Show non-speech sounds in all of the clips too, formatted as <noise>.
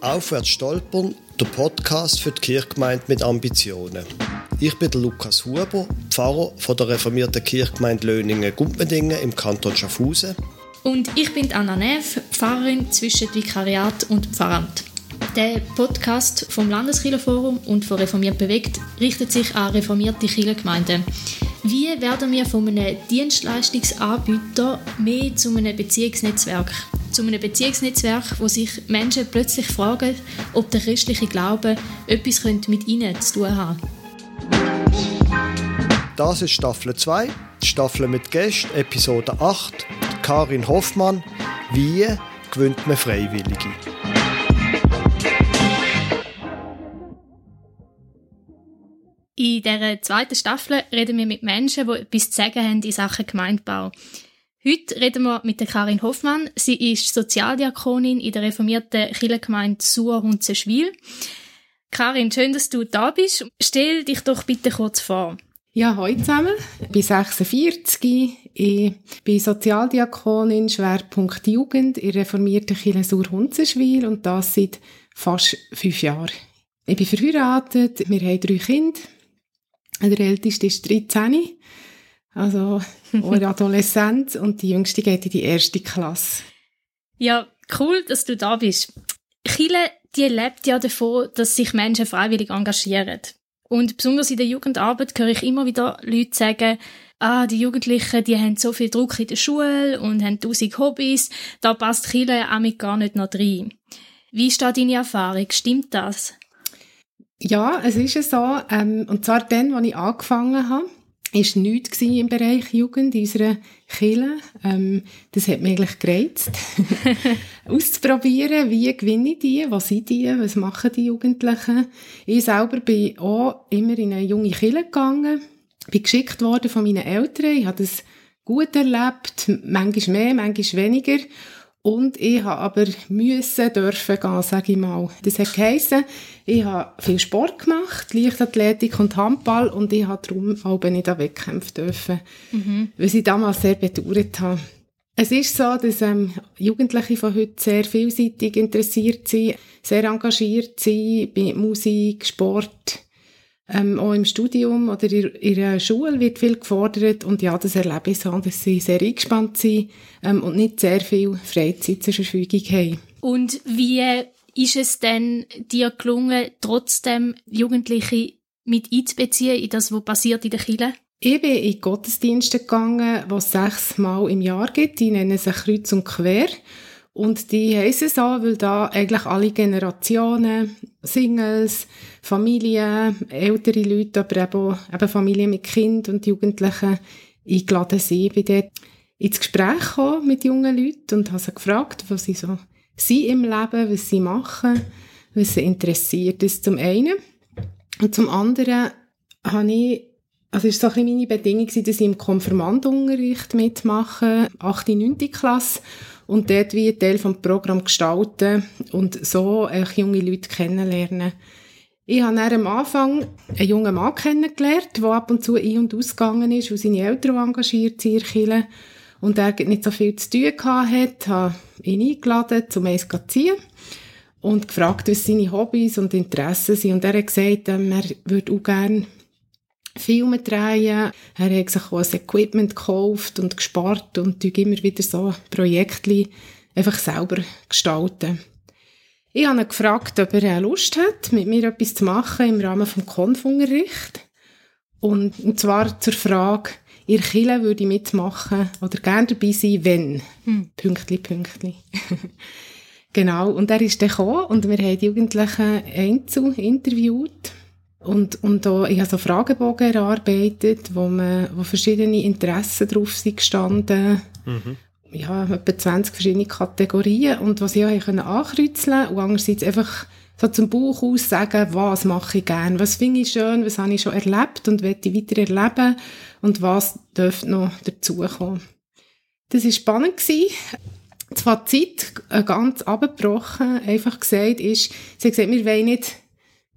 Aufwärts stolpern, der Podcast für die Kirchgemeinde mit Ambitionen. Ich bin der Lukas Huber, Pfarrer von der reformierten Kirchgemeinde Löningen-Gumpendingen im Kanton Schaffhausen. Und ich bin Anna Neff, Pfarrerin zwischen Vikariat und Pfarramt. Der Podcast vom Landeskirchenforum und von Reformiert bewegt richtet sich an reformierte Kirchengemeinden. Wie werden wir von einem Dienstleistungsanbieter mehr zu einem Beziehungsnetzwerk? Zu einem Beziehungsnetzwerk, wo sich Menschen plötzlich fragen, ob der christliche Glaube etwas mit ihnen zu tun hat. Das ist Staffel 2, Staffel mit Gästen, Episode 8. Karin Hoffmann. Wie gewinnt man Freiwillige? In dieser zweiten Staffel reden wir mit Menschen, die etwas zu sagen haben in Sachen Gemeindebau. Heute reden wir mit Karin Hoffmann. Sie ist Sozialdiakonin in der reformierten Kirchengemeinde Sur-Hunzenschwil. Karin, schön, dass du da bist. Stell dich doch bitte kurz vor. Ja, heute zusammen. Ich bin 46. Ich bin Sozialdiakonin, Schwerpunkt Jugend in reformierten Kirche Sur-Hunzenschwil und das seit fast fünf Jahren. Ich bin verheiratet, wir haben drei Kinder. Der älteste ist 13, also <laughs> ein Adoleszenz, und die jüngste geht in die erste Klasse. Ja, cool, dass du da bist. Chile, die lebt ja davon, dass sich Menschen freiwillig engagieren. Und besonders in der Jugendarbeit höre ich immer wieder Leute sagen, ah, die Jugendlichen, die haben so viel Druck in der Schule und haben tausend Hobbys, da passt Chile auch gar nicht noch rein. Wie ist da deine Erfahrung? Stimmt das? Ja, es ist so. Ähm, und zwar dann, als ich angefangen habe, ist nichts im Bereich Jugend in unserer Kirche. Ähm, das hat mich eigentlich gereizt, <laughs> <laughs> auszuprobieren, wie gewinne ich die, was sind die, was machen die Jugendlichen. Ich selber bin auch immer in eine junge Kirche gegangen, bin geschickt worden von meinen Eltern, ich habe das gut erlebt, manchmal mehr, manchmal weniger. Und ich habe aber müssen dürfen gehen, sage ich mal. Das hat geheissen, ich habe viel Sport gemacht, Leichtathletik und Handball und ich habe darum auch nicht an Wettkämpfe dürfen, mhm. weil ich damals sehr bedauert habe. Es ist so, dass ähm, Jugendliche von heute sehr vielseitig interessiert sind, sehr engagiert sind bei Musik, Sport, ähm, auch im Studium oder in, in der Schule wird viel gefordert und ja, das erlebe ich so, dass sie sehr eingespannt sind ähm, und nicht sehr viel Freizeit zur Verfügung haben. Und wie ist es denn dir gelungen, trotzdem Jugendliche mit einzubeziehen in das, was passiert in der Kirche? Ich bin in Gottesdienste gegangen, die es sechsmal im Jahr gibt. Die nennen sich Kreuz und Quer. Und die heissen so, weil da eigentlich alle Generationen, Singles, Familien, ältere Leute, aber eben, eben Familien mit Kind und Jugendlichen eingeladen sind. Ich bin dort ins Gespräch gekommen mit jungen Leuten und habe sie gefragt, was sie so sind im Leben, was sie machen, was sie interessiert. Das zum einen. Und zum anderen habe ich also ist so ein meine Bedingung, dass ich im Konfirmandunterricht mitmache, 8. und 9. Klasse und dort wie ein Teil vom Programm gestalten und so echt junge Leute kennenlernen. Ich habe am Anfang einen jungen Mann kennengelernt, der ab und zu ein- und ausgegangen ist, weil seine Eltern engagiert sind in und er nicht so viel zu tun hatte, habe ihn eingeladen, zum eins zu ziehen und gefragt, was seine Hobbys und Interessen sind. Und er hat gesagt, ähm, er würde auch gerne Filme drehen. Er hat sich auch ein Equipment gekauft und gespart und immer wieder so Projekte einfach selber gestalten. Ich habe ihn gefragt, ob er Lust hat, mit mir etwas zu machen im Rahmen des Konfunterrichts. Und, und zwar zur Frage, ihr Kille würde ich mitmachen oder gerne dabei sein, wenn. Hm. Pünktli, Pünktli. <laughs> genau. Und er ist dann gekommen und wir haben die Jugendlichen einzeln interviewt. Und, und da, ich habe so Fragebogen erarbeitet, wo, man, wo verschiedene Interessen drauf sind gestanden. Mhm. Ja, etwa 20 verschiedene Kategorien. Und was ich auch können ankreuzeln und andererseits einfach so zum Buch aus sagen, was mache ich gern, was finde ich schön, was habe ich schon erlebt und möchte ich weiter erleben und was dürfte noch dazukommen. Das war spannend. Gewesen. Das Fazit, äh, ganz abgebrochen, einfach gesagt, ist, sie hat gesagt, wir wollen nicht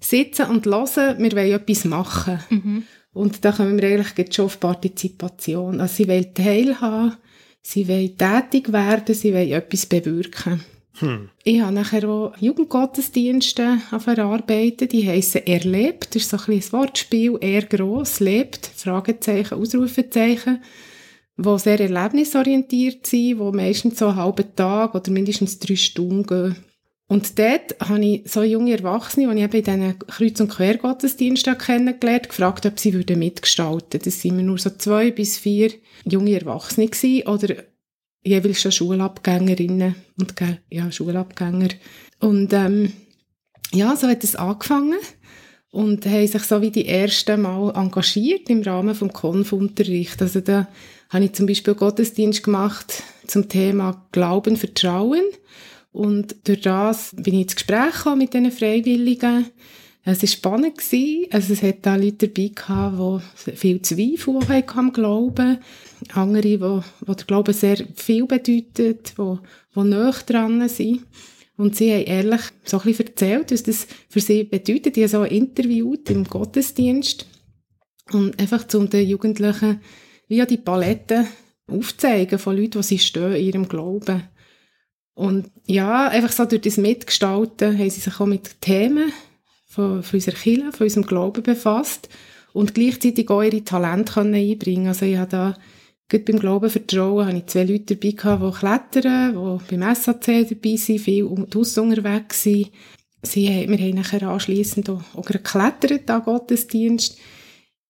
sitzen und hören, wir wollen etwas machen. Mhm. Und da kommen wir eigentlich schon auf Partizipation. Also sie wollen teilhaben, sie wollen tätig werden, sie wollen etwas bewirken. Hm. Ich habe nachher auch Jugendgottesdienste verarbeitet. Die heissen «Erlebt». Das ist so ein, ein Wortspiel. «Er gross lebt». Fragezeichen, Ausrufezeichen. Die sehr erlebnisorientiert sind, die meistens so einen halben Tag oder mindestens drei Stunden gehen. Und dort habe ich so junge Erwachsene, die ich eben in diesen Kreuz- und Quergottesdiensten kennengelernt gefragt, ob sie mitgestalten würden. Das waren nur so zwei bis vier junge Erwachsene gewesen, oder jeweils schon Schulabgängerinnen und ja, Schulabgänger. Und ähm, ja, so hat es angefangen und haben sich so wie die ersten Mal engagiert im Rahmen vom Konfunterricht. Also da habe ich zum Beispiel Gottesdienst gemacht zum Thema Glauben, Vertrauen und durch das bin ich ins Gespräch gekommen mit diesen Freiwilligen. Es war spannend. Also es hat da Leute dabei die viel Zweifel haben am Glauben. Andere, wo, wo der Glaube sehr viel bedeutet, wo, wo näher dran sind. Und sie haben ehrlich so ein bisschen erzählt, was das für sie bedeutet. Die haben so interviewt im Gottesdienst. Und einfach zum den Jugendlichen wie die Palette aufzeigen von Leuten, die sie stehen in ihrem Glauben. Und ja, einfach so durch das Mitgestalten haben sie sich auch mit Themen von, von unserer Kirche, von unserem Glauben befasst und gleichzeitig auch ihre Talente können einbringen Also ich habe da, gerade beim Glauben Vertrauen, habe ich zwei Leute dabei gehabt, die klettern, die beim SAC dabei sind, viel draussen unterwegs sind. Sie, wir haben nachher anschliessend auch, auch geklettert an Gottesdienst.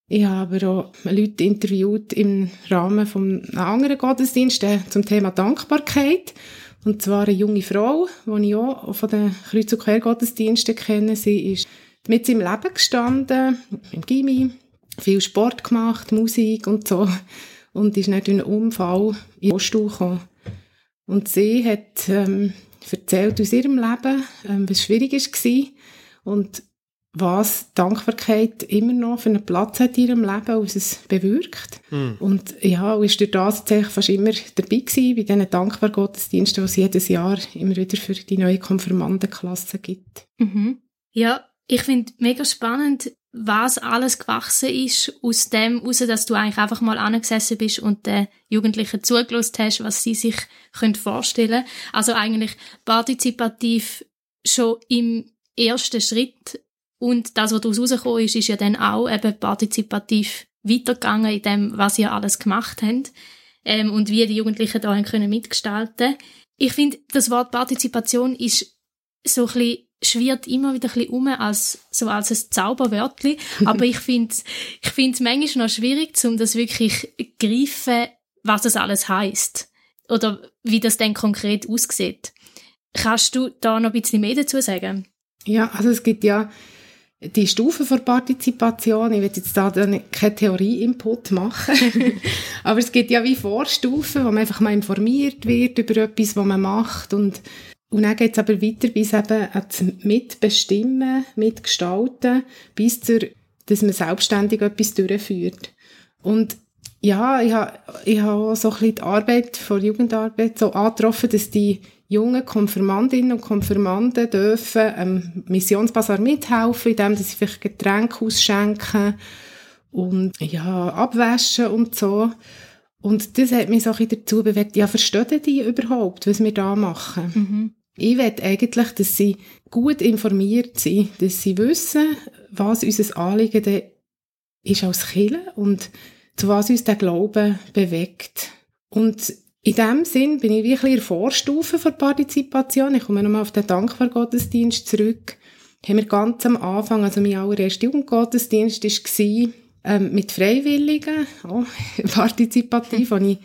Ich habe aber auch Leute interviewt im Rahmen von anderen Gottesdienst zum Thema Dankbarkeit. Und zwar eine junge Frau, die ich auch von den Kreuz- und Quergottesdiensten kenne. Sie ist mit im Leben gestanden, im Gimmi, viel Sport gemacht, Musik und so. Und ist nicht durch einen Unfall in den Rollstuhl gekommen. Und sie hat ähm, erzählt aus ihrem Leben, ähm, was schwierig war. Und was Dankbarkeit immer noch für einen Platz hat in ihrem Leben, was es bewirkt. Mm. Und ja, und ist durch das tatsächlich fast immer dabei gewesen, bei diesen Dankbar-Gottesdiensten, die es jedes Jahr immer wieder für die neue Konfirmandenklasse gibt. Mhm. Ja, ich finde mega spannend, was alles gewachsen ist aus dem heraus, dass du eigentlich einfach mal angesessen bist und den Jugendlichen zugelassen hast, was sie sich können vorstellen Also eigentlich partizipativ schon im ersten Schritt und das, was daraus rausgekommen ist, ist ja dann auch eben partizipativ weitergegangen in dem, was ihr alles gemacht habt ähm, und wie die Jugendlichen da können mitgestalten. Ich finde, das Wort Partizipation ist so ein bisschen schwirrt immer wieder ein bisschen um als, so als ein Zauberwörtchen. <laughs> Aber ich finde ich finde es manchmal noch schwierig, um das wirklich greifen, was das alles heißt Oder wie das denn konkret aussieht. Kannst du da noch ein bisschen mehr dazu sagen? Ja, also es gibt ja die Stufen der Partizipation, ich will jetzt da keine Theorie-Input machen, <laughs> aber es gibt ja wie Vorstufen, wo man einfach mal informiert wird über etwas, was man macht. Und, und dann geht es aber weiter bis eben ans Mitbestimmen, Mitgestalten, bis zur, dass man selbstständig etwas durchführt. Und ja, ich habe, ich auch so ein bisschen die Arbeit von Jugendarbeit so angetroffen, dass die jungen Konfirmandinnen und Konfirmanden dürfen am Missionsbasar mithelfen, indem sie vielleicht Getränke ausschenken und ja, abwaschen und so. Und das hat mich so ein dazu bewegt, ja, verstehen die überhaupt, was wir da machen? Mhm. Ich will eigentlich, dass sie gut informiert sind, dass sie wissen, was unser Anliegen ist als Kirche und zu was uns der Glaube bewegt. Und in dem Sinn bin ich wirklich in der Vorstufe der Partizipation. Ich komme nochmal auf den Dankbargottesdienst zurück. Haben wir ganz am Anfang, also mein allererster Jugendgottesdienst war ähm, mit Freiwilligen, oh, <laughs> partizipativ, wo ich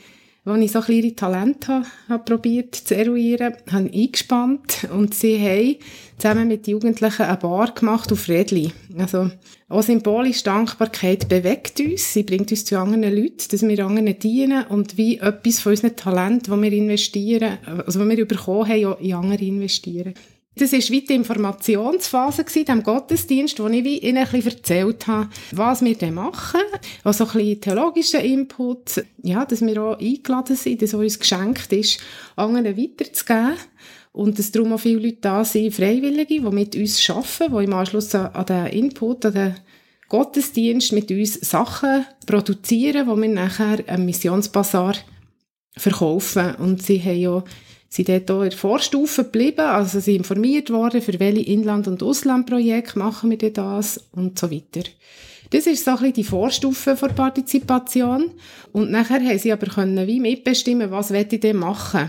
wo ich so kleine Talente habe, habe probiert zu eruieren, habe eingespannt und sie haben zusammen mit Jugendlichen eine Bar gemacht auf Redli. Also auch symbolisch Dankbarkeit bewegt uns, sie bringt uns zu anderen Leuten, dass wir anderen dienen und wie etwas von unseren Talenten, die wir investieren, also was wir bekommen haben, auch in andere investieren. Das war wie die Informationsphase in diesem Gottesdienst, wo ich wie ihnen ein bisschen erzählt habe, was wir denn machen. Also ein bisschen theologischen Input, ja, dass wir auch eingeladen sind, dass uns geschenkt ist, anderen weiterzugeben. Und dass darum auch viele Leute da sind, Freiwillige, die mit uns arbeiten, die im Anschluss an, den Input, an den Gottesdienst mit uns Sachen produzieren, die wir nachher am Missionsbasar verkaufen. Und sie haben ja sind dort auch in der Vorstufe geblieben, also sie informiert worden, für welche Inland- und Auslandprojekte machen wir das und so weiter. Das ist so ein bisschen die Vorstufe der Partizipation. Und nachher haben sie aber können wie mitbestimmen, was ich denn machen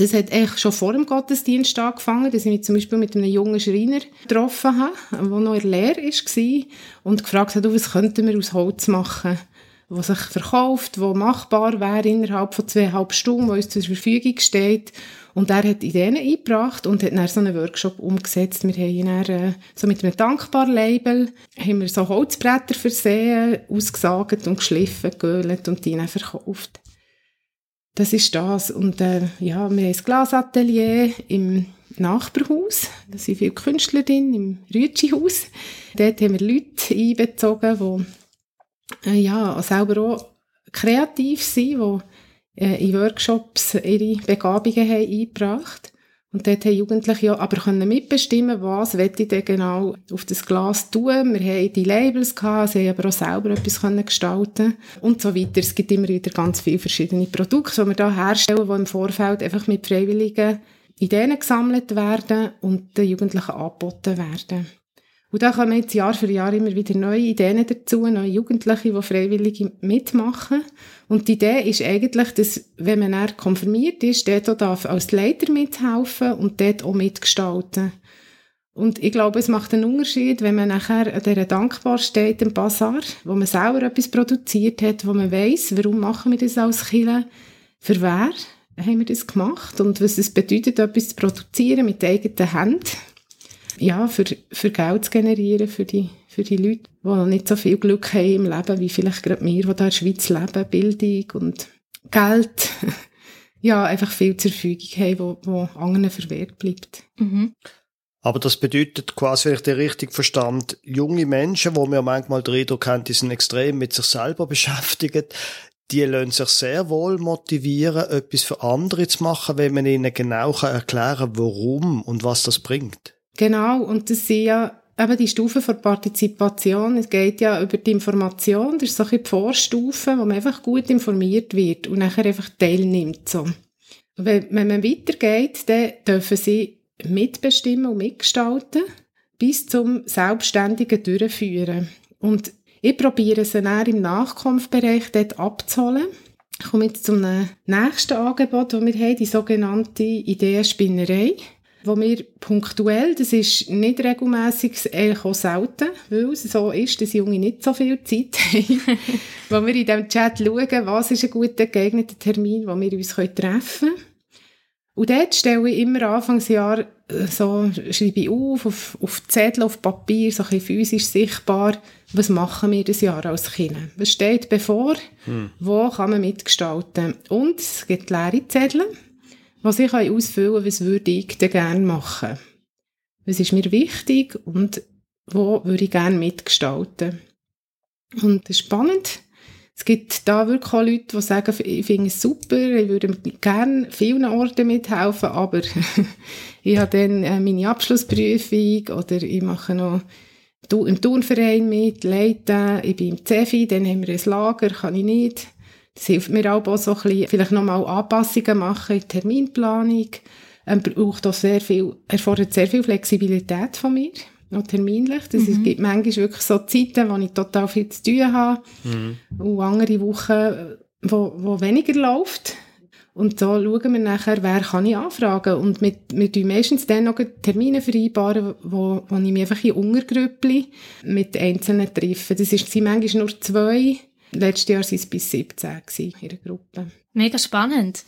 das hat eigentlich schon vor dem Gottesdienst angefangen, dass ich mich zum Beispiel mit einem jungen Schreiner getroffen habe, der noch in der war und gefragt hat, was könnten wir aus Holz machen, was sich verkauft, wo machbar wäre innerhalb von zweieinhalb Stunden, wo uns zur Verfügung steht. Und er hat Ideen eingebracht und hat dann so einen Workshop umgesetzt. Wir haben dann, äh, so mit einem Dankbar-Label haben wir so Holzbretter versehen, ausgesagt und geschliffen, geölt und die dann verkauft. Das ist das. Und äh, ja, wir haben ein Glasatelier im Nachbarhaus. Da sind viele Künstler drin, im Rütschi-Haus. Dort haben wir Leute einbezogen, die äh, ja, selber auch kreativ sind, die äh, in Workshops ihre Begabungen haben eingebracht und dort haben Jugendliche ja aber können mitbestimmen, was ich denn genau auf das Glas tun. Wir haben die Labels gehabt, sie haben aber auch selber etwas können gestalten und so weiter. Es gibt immer wieder ganz viele verschiedene Produkte, die wir da herstellen, die im Vorfeld einfach mit freiwilligen Ideen gesammelt werden und den Jugendlichen angeboten werden. Und da kommen jetzt Jahr für Jahr immer wieder neue Ideen dazu, neue Jugendliche, die freiwillig mitmachen. Und die Idee ist eigentlich, dass, wenn man dann konfirmiert ist, dort auch darf als Leiter mithelfen und dort auch mitgestalten. Und ich glaube, es macht einen Unterschied, wenn man nachher an dieser dankbar steht im Bazar, wo man selber etwas produziert hat, wo man weiß, warum machen wir das als Killer, für wer haben wir das gemacht und was es bedeutet, etwas zu produzieren mit eigenen Händen ja, für, für Geld zu generieren für die, für die Leute, die noch nicht so viel Glück haben im Leben, wie vielleicht gerade wir, die hier in der Schweiz leben, Bildung und Geld, <laughs> ja, einfach viel zur Verfügung haben, wo, wo anderen verwehrt bleibt. Mhm. Aber das bedeutet quasi, wenn ich den richtig verstand, junge Menschen, wo mir manchmal den Eindruck haben, die sind extrem mit sich selber <laughs> beschäftigt, die lassen sich sehr wohl motivieren, etwas für andere zu machen, wenn man ihnen genau erklären kann, warum und was das bringt. Genau, und das sind ja eben die Stufen der Partizipation. Es geht ja über die Information, das ist so eine Vorstufe, wo man einfach gut informiert wird und nachher einfach teilnimmt. So. Wenn, man weitergeht, dann dürfen sie mitbestimmen und mitgestalten bis zum selbstständigen Durchführen. Und ich probiere sie dann im Nachkampfbereich dort abzuholen. Ich komme jetzt zum nächsten Angebot, das wir haben, die sogenannte Ideenspinnerei wo wir punktuell, das ist nicht regelmässig, eigentlich auch selten, weil es so ist, dass Junge nicht so viel Zeit <laughs> haben, wo wir in diesem Chat schauen, was ist ein guter, geeigneter Termin, wo wir uns treffen können. Und dort stelle ich immer Anfangsjahr äh, so, schreibe ich auf, auf, auf Zettel, auf Papier, so ein bisschen physisch sichtbar, was machen wir das Jahr als Kinder? Was steht bevor? Hm. Wo kann man mitgestalten? Und es gibt leere Zettel was ich ausfüllen kann, was würde ich denn gerne machen? Was ist mir wichtig und wo würde ich gerne mitgestalten? Und das ist spannend. Es gibt da wirklich auch Leute, die sagen, ich finde es super, ich würde gerne vielen Orten mithelfen, aber <laughs> ich habe dann äh, meine Abschlussprüfung oder ich mache noch im Turnverein mit, leite, ich bin im CEFI, dann haben wir ein Lager, kann ich nicht. Das hilft mir auch, so ein bisschen, vielleicht nochmal Anpassungen machen in der Terminplanung. Ähm, braucht auch sehr viel, erfordert sehr viel Flexibilität von mir, auch terminlich. Das mhm. gibt manchmal wirklich so Zeiten, wo ich total viel zu tun habe mhm. und andere Wochen, wo, wo weniger läuft. Und da schauen wir nachher, wer kann ich anfragen. Und mit, wir tun meistens dann noch Termine vereinbaren, wo, wo ich mich einfach in Untergrüppli mit Einzelnen treffe. Das sind manchmal nur zwei Letztes Jahr waren es bis 17 in der Gruppe. Mega spannend.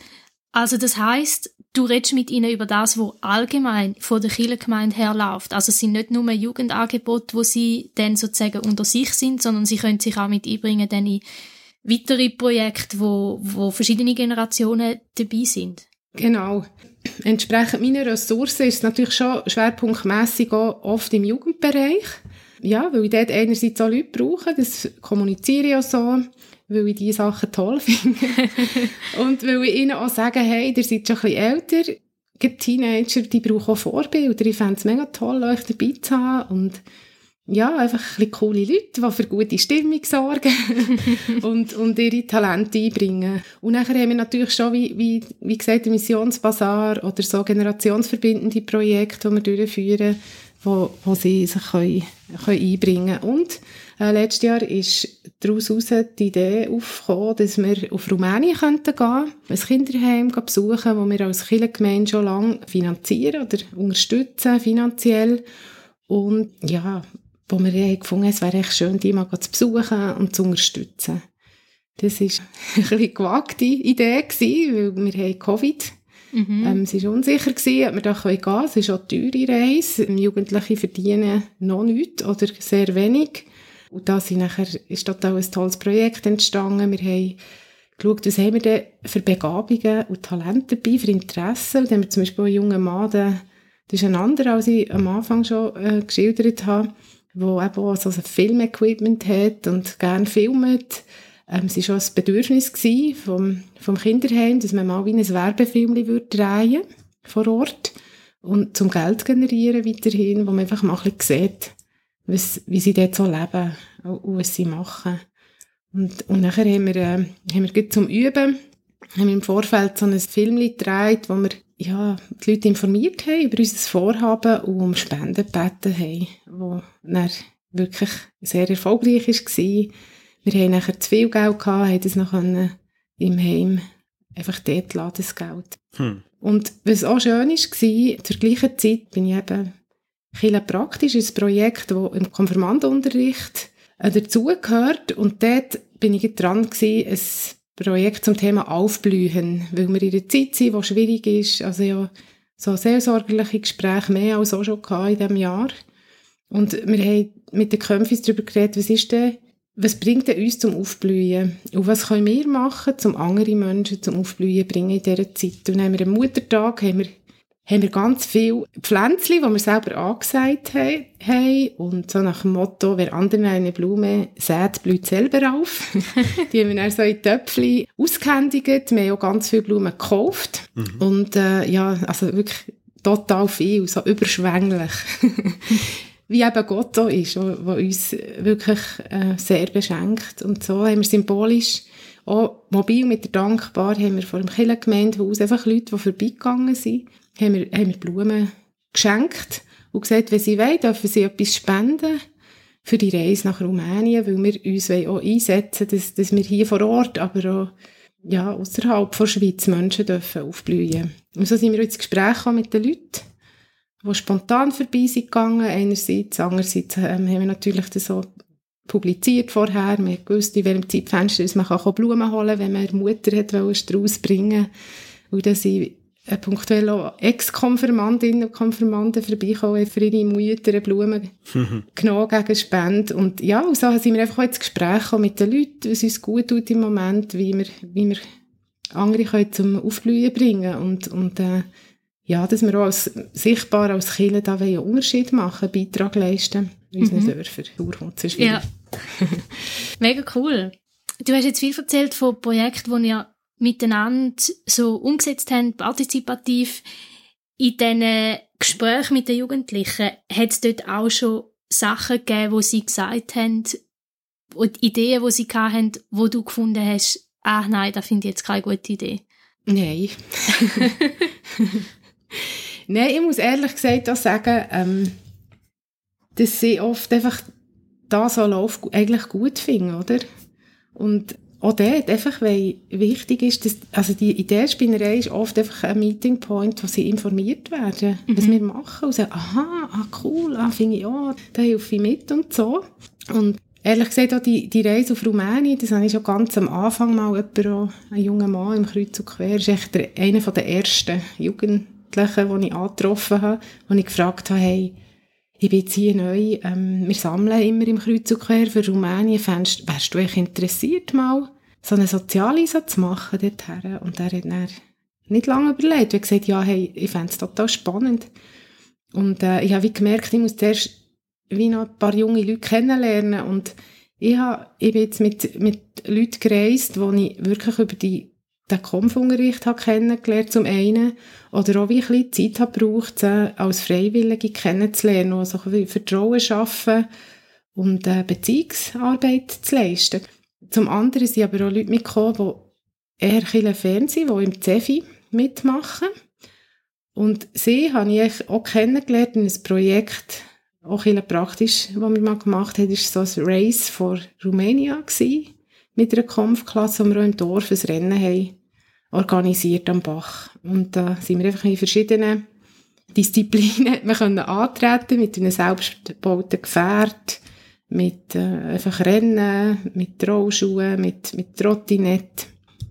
Also das heißt, du redest mit ihnen über das, was allgemein von der Kirchengemeinde her läuft. Also es sind nicht nur Jugendangebote, wo sie dann sozusagen unter sich sind, sondern sie können sich auch mit einbringen dann in weitere Projekte, wo, wo verschiedene Generationen dabei sind. Genau. Entsprechend meiner Ressourcen ist es natürlich schon schwerpunktmässig auch oft im Jugendbereich ja, weil ich dort einerseits auch Leute brauche, das kommuniziere ich auch so, weil ich diese Sachen toll <laughs> finde. und weil ich ihnen auch sage, hey, ihr seid schon ein bisschen älter, gibt Teenager, die brauchen auch Vorbilder. Ich fände es mega toll, euch dabei zu haben. Und ja, einfach ein bisschen coole Leute, die für gute Stimmung sorgen <laughs> und, und ihre Talente einbringen. Und nachher haben wir natürlich schon, wie, wie, wie gesagt, den Missionsbasar oder so generationsverbindende Projekte, die wir durchführen, wo, wo sie sich können, können einbringen können. Und äh, letztes Jahr ist daraus die Idee aufgekommen, dass wir auf Rumänien könnten gehen, ein Kinderheim besuchen, wo wir als Kirchengemeinde schon lange finanzieren oder unterstützen finanziell. Und ja, wo wir haben gefunden es wäre echt schön, die mal zu besuchen und zu unterstützen. Das war <laughs> eine gewagte Idee, weil wir haben Covid Mhm. Ähm, es war unsicher, gewesen, ob wir da gehen können. Es ist auch eine teure Reise. Jugendliche verdienen noch nichts oder sehr wenig. Und da sind nachher, ist total ein tolles Projekt entstanden. Wir haben geschaut, was haben wir denn für Begabungen und Talente dabei, für Interessen. Und dann haben wir zum Beispiel einen jungen Mann, der, das ist ein anderer, als ich am Anfang schon äh, geschildert habe, der eben auch so ein Filmequipment hat und gerne filmt. Ähm, es war schon ein Bedürfnis vom, vom Kinderheim, dass man mal wie ein Werbefilm drehen vor Ort und zum Geld generieren weiterhin, wo man einfach mal ein bisschen sieht, was, wie sie dort so leben und was sie machen. Und, und nachher haben wir, äh, haben wir zum Üben haben wir im Vorfeld so ein Film gedreht, wo wir ja, die Leute informiert haben über unser Vorhaben und um Spenden gebeten haben, wo dann wirklich sehr erfolgreich war. Wir haben nachher zu viel Geld gehabt, haben das noch im Heim einfach dort laden, das Geld. Hm. Und was auch schön war, zur gleichen Zeit bin ich eben ein praktisch ein Projekt, das im Konfirmandenunterricht äh, dazugehört. Und dort bin ich dran gewesen, ein Projekt zum Thema Aufblühen, weil wir in einer Zeit sind, die schwierig ist. Also ja, so seelsorgerliche Gespräche mehr als auch schon in diesem Jahr. Und wir haben mit den Kämpfis darüber geredet, was ist denn was bringt denn uns zum Aufblühen? Und was können wir machen, um andere Menschen zum Aufblühen bringen in dieser Zeit? Und dann haben wir am Muttertag haben wir, haben wir ganz viele Pflänzchen, die wir selber angesagt haben. Und so nach dem Motto, wer anderen eine Blume sät, blüht selber auf. <laughs> die haben wir dann so in Töpfchen ausgehändigt. Wir haben auch ganz viele Blumen gekauft. Mhm. Und äh, ja, also wirklich total viel, so überschwänglich <laughs> wie eben Gott auch ist, der uns wirklich äh, sehr beschenkt. Und so haben wir symbolisch auch mobil mit der Dankbar haben wir vor dem Kirchengemeindehaus einfach Leute, die vorbeigegangen sind, haben wir, haben wir Blumen geschenkt und gesagt, wenn sie wollen, dürfen sie etwas spenden für die Reise nach Rumänien, weil wir uns auch einsetzen dass, dass wir hier vor Ort, aber auch ja, außerhalb der Schweiz Menschen dürfen aufblühen. Und so sind wir ins Gespräch mit den Leuten die spontan vorbei sind gegangen, einerseits. Andererseits ähm, haben wir natürlich das so publiziert vorher. Wir gewusst, in welchem Zeitfenster man kann Blumen holen kann, wenn man eine Mutter hat, einen Strauß bringen Und dann sind äh, punktuell auch Ex-Konfirmandinnen und Konfirmanden vorbeikommen, für ihre Mütter Blumen <laughs> genommen gegen Spende. Und ja, und so sind wir einfach auch ins Gespräch mit den Leuten, was uns gut tut im Moment, wie wir, wie wir andere können zum Aufblühen bringen und, und äh, ja, dass wir auch als, sichtbar als Kirche da einen Unterschied machen, einen Beitrag leisten in unseren mhm. Dörfern. Urhund, ja. <laughs> <laughs> Mega cool. Du hast jetzt viel erzählt von Projekten, die ihr miteinander so umgesetzt habt, partizipativ. In diesen Gesprächen mit den Jugendlichen hat es dort auch schon Sachen gegeben, wo sie gesagt haben, und Ideen, die sie hatten, wo du gefunden hast, ah nein, das finde ich jetzt keine gute Idee. Nein. <laughs> Nein, ich muss ehrlich gesagt auch sagen, ähm, dass sie oft einfach das Lauf eigentlich gut finden, oder? Und auch dort einfach, weil wichtig ist, dass, also die Ideenspinnerei ist oft einfach ein Meeting Point, wo sie informiert werden, mhm. was wir machen und sagen, aha, ah, cool, ah, finde ich auch, da helfe ich mit und so. Und ehrlich gesagt auch die, die Reise auf Rumänien, das habe ich schon ganz am Anfang mal jemand, ein junger Mann im Kreuz und Quer, ist echt einer der ersten Jugend Jugendlichen, die ich angetroffen habe, wo ich gefragt habe, hey, ich bin jetzt hier neu, ähm, wir sammeln immer im Kreuz und Quer für Rumänien, Fändest, wärst du euch interessiert, mal so eine Sozialeinsatz zu machen dorthin? Und er hat dann nicht lange überlegt, er hat gesagt, ja, hey, ich fände es total spannend. Und äh, ich habe wie gemerkt, ich muss zuerst wie noch ein paar junge Leute kennenlernen und ich, habe, ich bin jetzt mit, mit Leuten gereist, wo ich wirklich über die den Kampfunterricht habe kennengelernt zum einen oder auch wie ein bisschen Zeit habe gebraucht, sie als Freiwillige kennenzulernen, also ein Vertrauen schaffen und äh, Beziehungsarbeit zu leisten. Zum anderen sind aber auch Leute mitgekommen, die eher ein Fernsehen, die im CEFI mitmachen. Und sie habe ich auch kennengelernt in einem Projekt, auch ein praktisch, was wir mal gemacht haben, ist so ein Race for Romania gewesen, mit einer Kampfklasse, wo wir auch im Dorf ein Rennen haben organisiert am Bach. Und da sind wir einfach in verschiedenen Disziplinen <laughs> wir können antreten mit einem selbstgebauten Gefährt, mit äh, einfach Rennen, mit Rollschuhen, mit, mit Trottinett,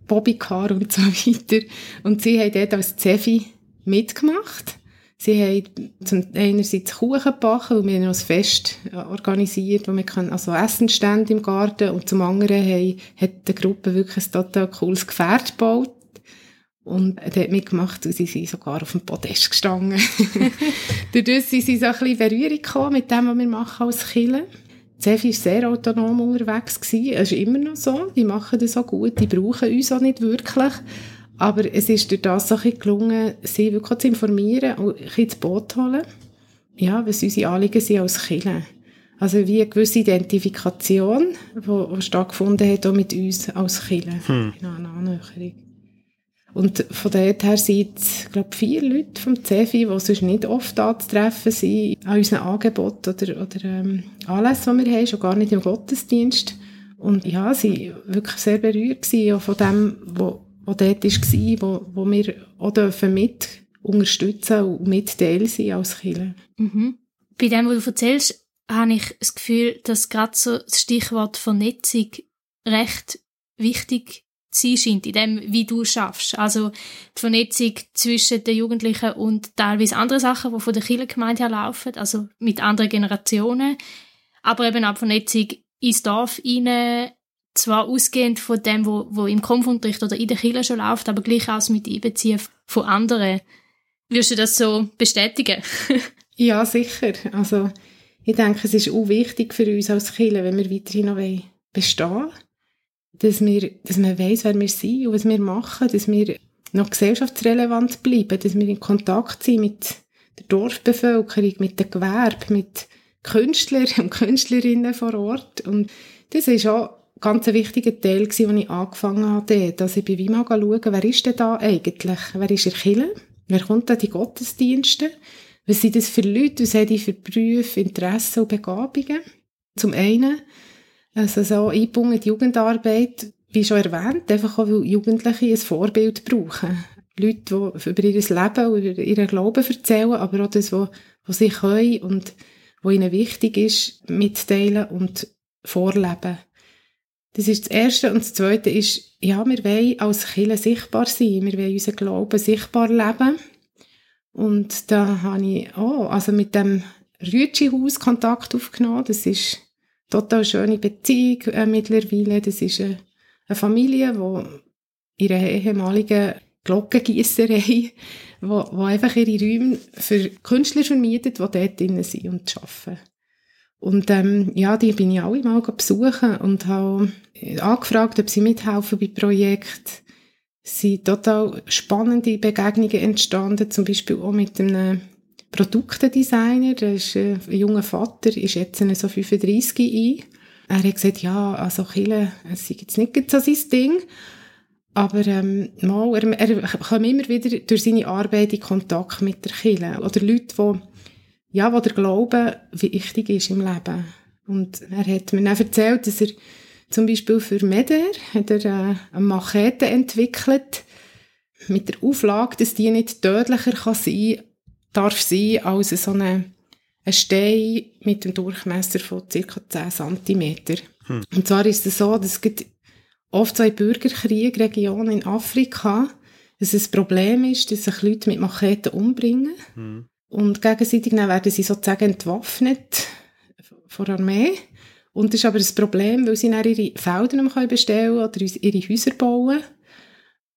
Bobbycar und so <laughs> weiter. Und sie haben dort als Zefi mitgemacht. Sie haben zum einerseits Kuchen gebacken, und wir haben noch ein Fest organisiert, wo wir können, also Essenstände im Garten, und zum anderen haben, hat die Gruppe wirklich ein total cooles Gefährt gebaut. Und er hat mitgemacht und sie sind sogar auf dem Podest gestanden. <laughs> Dadurch sind sie so ein bisschen Berührung gekommen mit dem, was wir machen als Killer. Zefi war sehr autonom unterwegs. Gewesen. Es ist immer noch so. Die machen das so gut. Die brauchen uns auch nicht wirklich. Aber es ist durch das so ein gelungen, sie wirklich zu informieren und ein ins Boot zu holen. Ja, was unsere Anliegen sind als Killer. Also wie eine gewisse Identifikation, die stattgefunden hat, auch mit uns als Killer. Hm. Genau, eine Annäherung. Und von dort her sind es, glaube vier Leute vom CEFI, die sonst nicht oft anzutreffen sind, an unseren Angeboten oder, oder ähm, Anlässen, die wir haben, schon gar nicht im Gottesdienst. Und ja, sie waren wirklich sehr berührt gewesen, auch von dem, was wo dort war, wo, wo wir auch dürfen mit unterstützen und mit Teil sein als Kirche. Mhm. Bei dem, was du erzählst, habe ich das Gefühl, dass gerade so das Stichwort Vernetzung recht wichtig sein scheint, in dem, wie du schaffst. Also die Vernetzung zwischen den Jugendlichen und teilweise andere Sachen, die von der Kirchengemeinde her laufen, also mit anderen Generationen, aber eben auch die Vernetzung ins Dorf rein, zwar ausgehend von dem, wo, wo im Kampfunterricht oder in der Kirche schon läuft, aber gleich auch mit Einbeziehen von anderen. Würdest du das so bestätigen? <laughs> ja, sicher. Also ich denke, es ist auch wichtig für uns als Kirche, wenn wir weiterhin noch bestehen dass, wir, dass man weiss, wer wir sind und was wir machen, dass wir noch gesellschaftsrelevant bleiben, dass wir in Kontakt sind mit der Dorfbevölkerung, mit dem Gewerbe, mit Künstlern und Künstlerinnen vor Ort. Und das ist auch ganz ein wichtiger Teil gewesen, als ich angefangen habe, dass ich bei Wima schauen, wer ist denn da eigentlich? Wer ist in Kirche? Wer kommt da die Gottesdienste? Was sind das für Leute? Was haben die für Berufe, Interessen und Begabungen? Zum einen, also so eingebunden in die Jugendarbeit, wie schon erwähnt, einfach auch, weil Jugendliche ein Vorbild brauchen. Leute, die über ihr Leben und über ihren Glauben erzählen, aber auch das, was, was sie können und was ihnen wichtig ist, mitteilen und vorleben. Das ist das Erste. Und das Zweite ist, ja, wir wollen als Kirche sichtbar sein. Wir wollen unseren Glauben sichtbar leben. Und da habe ich auch, also mit dem Rütschi-Haus Kontakt aufgenommen. Das ist eine total schöne Beziehung äh, mittlerweile. Das ist eine, eine Familie, die ihre ehemaligen Glockengießerei, <laughs> wo, wo einfach ihre Räume für Künstler vermietet, die dort drin sind und arbeiten. Und ähm, ja, die bin ich alle mal besuchen und habe angefragt, ob sie mithelfen bei Projekten. Es sind total spannende Begegnungen entstanden, zum Beispiel auch mit einem Produktdesigner, der ist äh, ein junger Vater, ist jetzt so 35 ein. Er hat gesagt, ja, also Chile, es ist jetzt nicht so sein Ding, aber ähm, mal, er, er kommt immer wieder durch seine Arbeit in Kontakt mit der Chile. Oder Leute, die ja, wo der Glaube wichtig ist im Leben. Und er hat mir dann erzählt, dass er zum Beispiel für Meder hat er äh, eine Machete entwickelt mit der Auflage, dass die nicht tödlicher kann sein, darf sein als so eine, ein Stein mit einem Durchmesser von ca. 10 cm. Hm. Und zwar ist es so, dass es oft so in Bürgerkriegregionen in Afrika dass es ein Problem ist, dass sich Leute mit Macheten umbringen. Hm. Und gegenseitig werden sie sozusagen entwaffnet von der Armee. Und das ist aber das Problem, weil sie dann ihre Felder nicht mehr bestellen oder ihre Häuser bauen.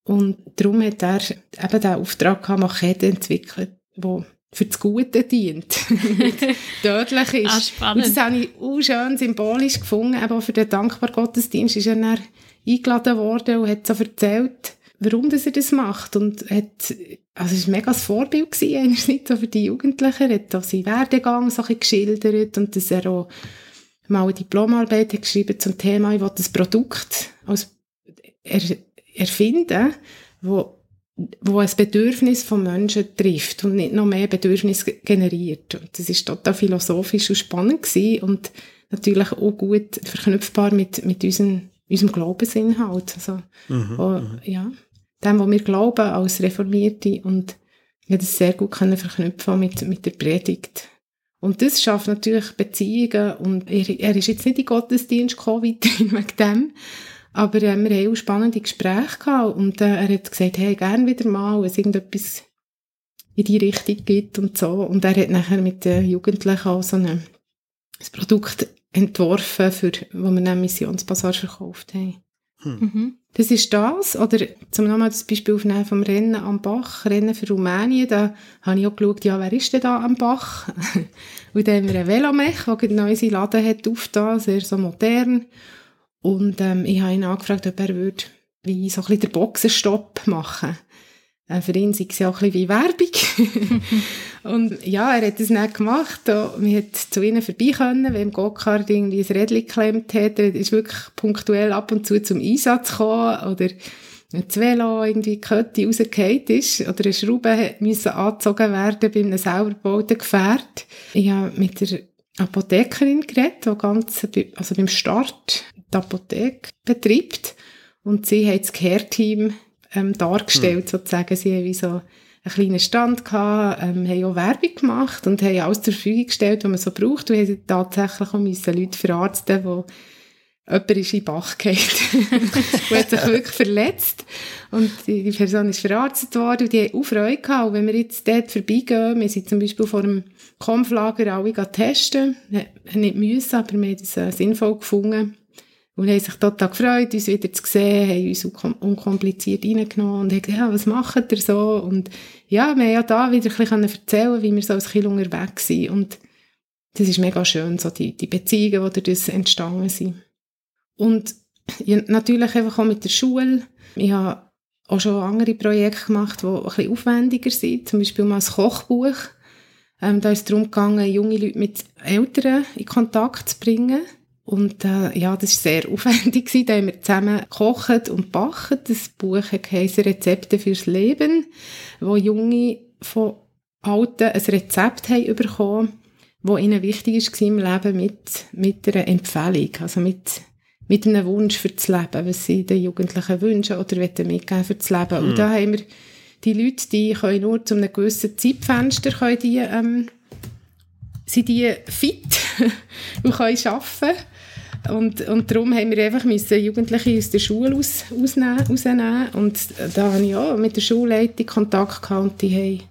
Und darum hat er eben den Auftrag gehabt, Machete entwickelt, wo für das Gute dient, <laughs> tödlich ist. Ah, und das habe ich auch schön symbolisch gefunden, aber für den dankbar Gottesdienst ist er dann eingeladen worden und hat so erzählt, warum dass er das macht und hat, also es war mega ein Vorbild gewesen, einerseits für die Jugendlichen, er hat auch seinen Werdegang so ein geschildert und dass er auch mal eine Diplomarbeit geschrieben zum Thema, ich will das Produkt als er, erfinden, wo, wo ein Bedürfnis von Menschen trifft und nicht noch mehr Bedürfnis generiert. Und das ist total philosophisch und spannend gewesen und natürlich auch gut verknüpfbar mit, mit unserem, unserem Glaubensinhalt. Also, Mhm, auch, mhm. ja, dem, was wir glauben als Reformierte und wir das sehr gut können verknüpfen mit, mit der Predigt. Und das schafft natürlich Beziehungen und er, er ist jetzt nicht in Gottesdienst gekommen, weiterhin wegen dem, aber äh, wir haben auch spannende Gespräche gehabt und äh, er hat gesagt, hey, gern wieder mal, wenn es irgendetwas in die Richtung gibt und so. Und er hat nachher mit den Jugendlichen auch so eine, ein Produkt entworfen, für, wo wir eine Missionspassage verkauft haben. Mhm. Das ist das. Oder zum nochmal das Beispiel aufnehmen vom Rennen am Bach, Rennen für Rumänien, da habe ich auch geschaut, ja, wer ist denn da am Bach? <laughs> und dann haben wir einen Velomech, der gerade neu seinen Laden hat aufgetan, sehr so modern. Und ähm, ich habe ihn angefragt, ob er würde wie so ein bisschen den Boxenstopp machen äh, Für ihn sei es ja auch ein bisschen wie Werbung. <laughs> und ja, er hat das nicht gemacht. Wir hat zu ihnen vorbei können, wenn im Gokart irgendwie ein Rädchen geklemmt hat. Er ist wirklich punktuell ab und zu zum Einsatz gekommen. Oder das Velo irgendwie die Kette rausgefallen ist. Oder eine Schraube müssen angezogen werden bei einem selber gebauten Gefährt. Ich habe mit der Apothekerin geredet, die ganz, also beim Start die Apotheke betreibt. Und sie hat das Care-Team ähm, dargestellt, sozusagen. Sie haben wie so einen kleinen Stand gehabt, ähm, haben auch Werbung gemacht und haben alles zur Verfügung gestellt, was man so braucht. Und haben tatsächlich auch müssen Leute verarzten, wo jemand ist in den Bach gefallen <laughs> und hat sich wirklich verletzt. Und die, die Person ist verarztet worden und die haben auch Freude gehabt. Und wenn wir jetzt dort vorbeigehen, wir sind zum Beispiel vor dem Kampflager alle testen, wir nicht müssen, aber wir haben es äh, sinnvoll gefunden. Und haben sich total gefreut, uns wieder zu sehen, haben uns unkom- unkompliziert reingenommen und haben gesagt, ja, was macht ihr so? Und ja, wir haben ja da wieder ein bisschen erzählen wie wir so als Kind unterwegs sind. Und das ist mega schön, so die, die Beziehungen, die durch entstanden sind. Und ja, natürlich einfach auch mit der Schule. Ich habe auch schon andere Projekte gemacht, die ein bisschen aufwendiger sind. Zum Beispiel mal ein Kochbuch. Ähm, da ist es darum gegangen, junge Leute mit Eltern in Kontakt zu bringen. Und äh, ja, das war sehr <laughs> aufwendig. gewesen. Da haben wir zusammen gekocht und gebacken. Das Buch heisst «Rezepte fürs Leben», wo Junge von Alten ein Rezept haben bekommen, das ihnen wichtig war im Leben mit, mit einer Empfehlung, also mit, mit einem Wunsch für das Leben, was sie den Jugendlichen wünschen oder mitgeben für das Leben. Und da haben wir die Leute, die können nur zu einem gewissen Zeitfenster können die, ähm, sind die fit <laughs> und können arbeiten. Und, und darum haben wir einfach müssen Jugendliche aus der Schule aus, ausnehmen, rausnehmen. Und da habe ich auch mit der Schulleitung Kontakt gehabt und die haben,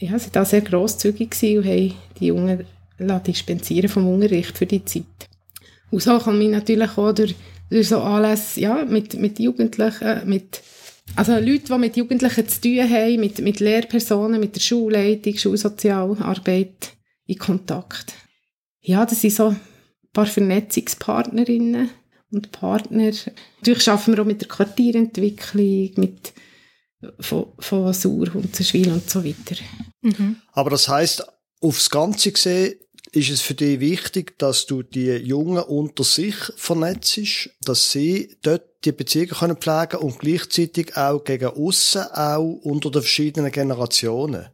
ja, sind da sehr grosszügig gewesen und haben die Jungen dispensieren vom Unterricht für die Zeit. Und so kann man natürlich auch durch, durch so Anlässe, ja, mit, mit Jugendlichen, mit, also Leute, die mit Jugendlichen zu tun haben, mit, mit Lehrpersonen, mit der Schulleitung, Schulsozialarbeit in Kontakt. Ja, das sind so paar Vernetzungspartnerinnen und Partner. Natürlich arbeiten wir auch mit der Quartierentwicklung, mit von, von Sur und Zerschwil und so weiter. Mhm. Aber das heißt, aufs Ganze gesehen, ist es für dich wichtig, dass du die Jungen unter sich vernetzt, dass sie dort die Beziehungen können pflegen und gleichzeitig auch gegen aussen, auch unter den verschiedenen Generationen.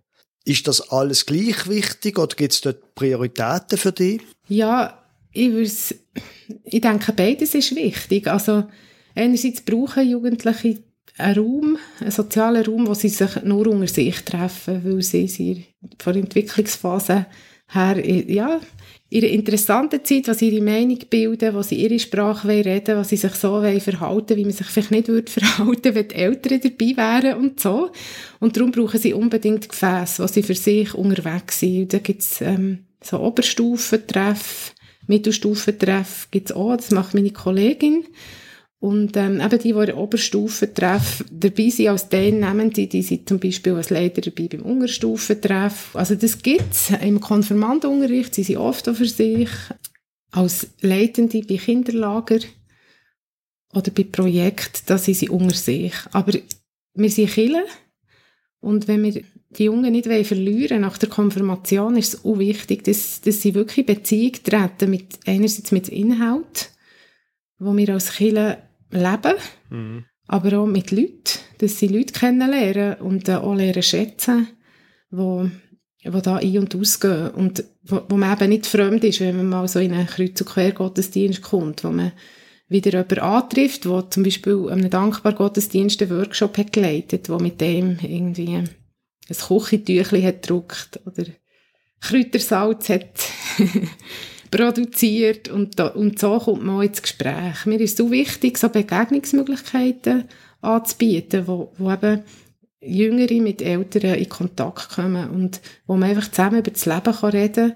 Ist das alles gleich wichtig oder gibt es dort Prioritäten für dich? Ja, ich, ich denke, beides ist wichtig. Also einerseits brauchen Jugendliche einen Raum, einen sozialen Raum, wo sie sich nur unter sich treffen, weil sie sind von der Entwicklungsphase her, ja, ihre interessante Zeit, sie ihre Meinung bilden, wo sie ihre Sprache reden wo sie sich so verhalten wie man sich vielleicht nicht würde <laughs> verhalten wenn die Eltern dabei wären und so. Und darum brauchen sie unbedingt Gefäße, wo sie für sich unterwegs sind. Da gibt es ähm, so Oberstufentreff, Mittelstufentreff gibt es auch, das macht meine Kollegin. Und ähm, eben die, die in der Oberstufentreff dabei sind als Teilnehmende, die sind zum Beispiel als Leiter dabei beim Unterstufentreff. Also das gibt's Im Konfirmandenunterricht sie sind oft auch für sich. Als Leitende bei Kinderlager oder bei Projekten, da sind sie unter sich. Aber wir sind Kirche und wenn wir die Jungen nicht verlieren nach der Konfirmation, ist es auch wichtig, dass, dass sie wirklich Beziehung treten mit, einerseits mit Inhalt, wo wir als Kinder leben, mhm. aber auch mit Leuten, dass sie Leute kennenlernen und äh, auch lernen schätzen, wo, wo da ein- und ausgehen und wo, wo man eben nicht fremd ist, wenn man mal so in einen Kreuz- und Quergottesdienst kommt, wo man wieder jemanden antrifft, der zum Beispiel einem dankbar Gottesdienst einen Workshop hat geleitet, wo mit dem irgendwie ein Küchentüchli hat gedruckt oder Kräutersalz hat <laughs> produziert und, da, und so kommt man ins Gespräch. Mir ist so wichtig, so Begegnungsmöglichkeiten anzubieten, wo, wo eben Jüngere mit Älteren in Kontakt kommen und wo man einfach zusammen über das Leben kann reden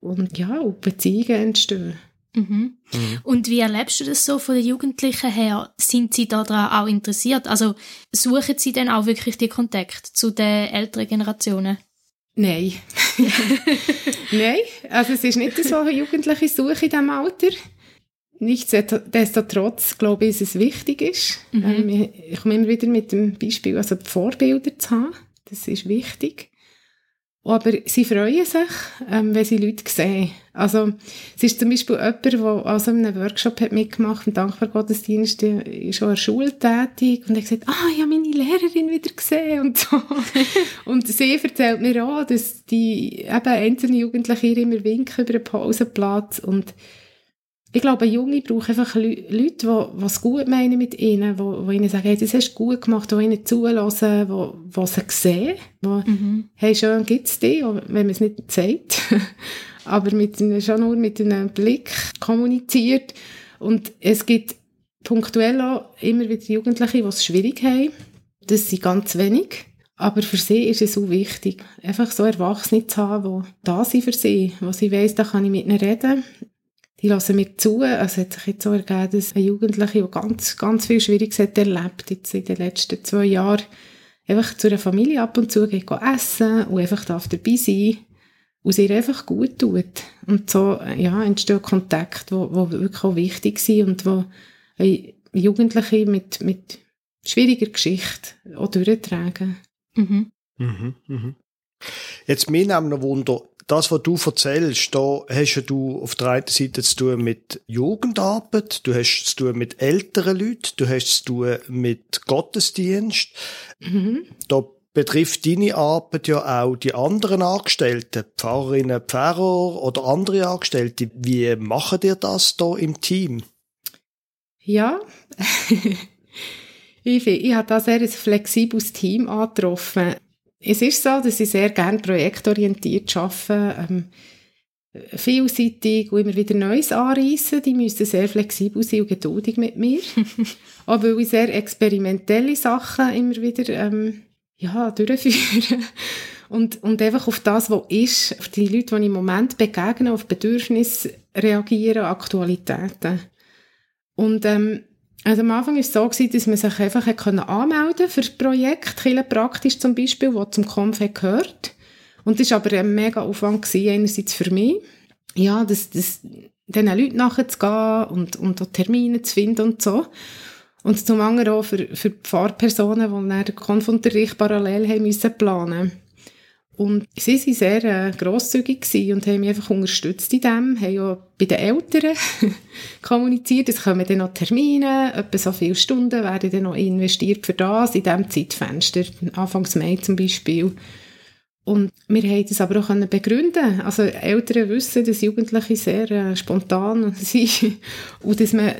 und ja, und Beziehungen entstehen. Mhm. Mhm. Und wie erlebst du das so von den Jugendlichen her? Sind sie daran auch interessiert? Also suchen sie dann auch wirklich die Kontakt zu den älteren Generationen? Nein. <laughs> Nein, also es ist nicht so eine jugendliche Suche in diesem Alter. Nichtsdestotrotz glaube ich, dass es wichtig ist. Mhm. Ähm, ich komme immer wieder mit dem Beispiel, also Vorbilder zu haben. Das ist wichtig. Aber sie freuen sich, ähm, wenn sie Leute sehen. Also, es ist zum Beispiel jemand, der an so einem Workshop hat mitgemacht, im Dankbar Gottesdienst, ist schon an der Schule tätig und hat gesagt, ah, ich habe meine Lehrerin wieder gesehen und so. <laughs> und sie erzählt mir auch, dass die eben einzelne Jugendliche immer winken über den Pausenplatz und ich glaube, Junge brauchen einfach Leute, die es gut meinen mit ihnen, die, ihnen sagen, hey, das hast du gut gemacht, die ihnen zulassen, die, die sie sehen, die, mhm. hey, schön gibt es dich, wenn man es nicht sagt, <laughs> aber mit, schon nur mit einem Blick kommuniziert. Und es gibt punktuell auch immer wieder Jugendliche, die es schwierig haben. Das sind ganz wenig. Aber für sie ist es so wichtig, einfach so Erwachsene zu haben, die da sind für sie, wo sie weiss, da kann ich mit ihnen reden, die lassen mir zu. Also hat sich jetzt so ergeben, dass ein Jugendliche, der ganz, ganz viel Schwieriges hat erlebt, jetzt in den letzten zwei Jahren, einfach zu einer Familie ab und zu geht essen und einfach darf dabei sein und es ihr einfach gut tut. Und so, ja, entstehen Kontakte, die, die wirklich auch wichtig sind und wo Jugendliche mit, mit schwieriger Geschichte auch durchtragen. Mhm. Mhm, mhm. Jetzt, mir nimmt noch Wunder, das, was du erzählst, da hast du auf der einen Seite zu tun mit Jugendarbeit, du hast zu tun mit älteren Leuten, du hast zu tun mit Gottesdienst. Mhm. Da betrifft deine Arbeit ja auch die anderen Angestellten, Pfarrerinnen, Pfarrer oder andere Angestellte. Wie machen dir das da im Team? Ja, <laughs> ich, ich habe da sehr ein flexibles Team angetroffen. Es ist so, dass ich sehr gerne projektorientiert arbeite, ähm, vielseitig und immer wieder Neues anreissen. Die müssen sehr flexibel sein und geduldig mit mir. <laughs> Auch weil ich sehr experimentelle Sachen immer wieder ähm, ja, durchführe. Und, und einfach auf das, was ist, auf die Leute, die ich im Moment begegne, auf Bedürfnisse reagieren, Aktualitäten. Und ähm, also am Anfang war es so, gewesen, dass man sich einfach anmelden für das Projekt, Chile praktisch zum Beispiel, das zum Konf gehört. Und das war aber ein mega Aufwand gewesen, einerseits für mich, ja, das, das, diesen Leuten nachzugehen und, und auch Termine zu finden und so. Und zum anderen auch für, für die Fahrpersonen, die dann den Konfunterricht parallel haben müssen planen und sie waren sehr äh, grosszügig und haben mich einfach unterstützt in dem, haben auch bei den Eltern <laughs> kommuniziert, es kommen dann noch Termine, etwa so viele Stunden werden dann noch investiert für das, in diesem Zeitfenster, Anfangs Mai zum Beispiel. Und wir haben das aber auch begründen. Also Eltern wissen, dass Jugendliche sehr äh, spontan <laughs> sind. Und dass man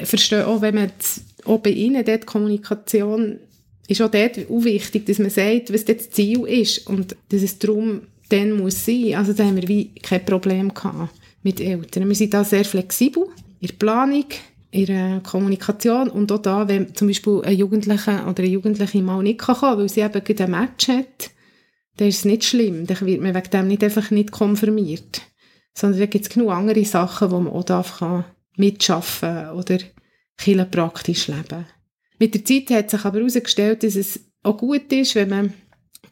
versteht auch, wenn man auch bei ihnen dort Kommunikation ist auch dort auch wichtig, dass man sagt, was das Ziel ist und dass es darum dann muss sein. Also da haben wir wie kein Problem gehabt mit Eltern. Wir sind da sehr flexibel in der Planung, in der Kommunikation und auch da, wenn zum Beispiel ein Jugendlicher oder eine Jugendliche mal nicht kommen kann, weil sie eben gerade ein Match hat, dann ist es nicht schlimm. Dann wird man wegen dem nicht einfach nicht konfirmiert. Sondern da gibt es genug andere Sachen, wo man auch darf mitschaffen oder praktisch leben mit der Zeit hat sich aber herausgestellt, dass es auch gut ist, wenn man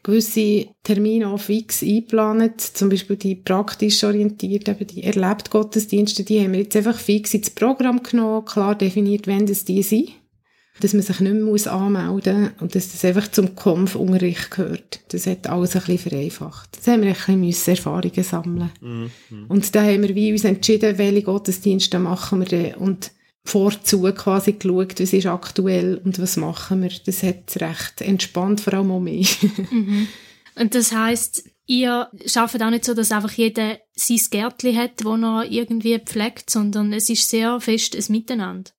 gewisse Termine auf fix einplant, zum Beispiel die praktisch orientiert, eben die erlebt Gottesdienste, die haben wir jetzt einfach fix ins Programm genommen, klar definiert, wenn das die sind. dass man sich nicht mehr muss anmelden muss und dass das einfach zum Konfunterricht gehört. Das hat alles ein bisschen vereinfacht. Das haben wir ein bisschen Erfahrungen sammeln mhm. Und da haben wir wie uns entschieden, welche Gottesdienste machen wir denn und vorzu quasi geschaut, was ist aktuell und was machen wir. Das hat recht entspannt, vor allem auch mich. <laughs> mhm. Und das heißt, ihr schafft auch nicht so, dass einfach jeder sein Gärtchen hat, wo er irgendwie pflegt, sondern es ist sehr fest ein Miteinander.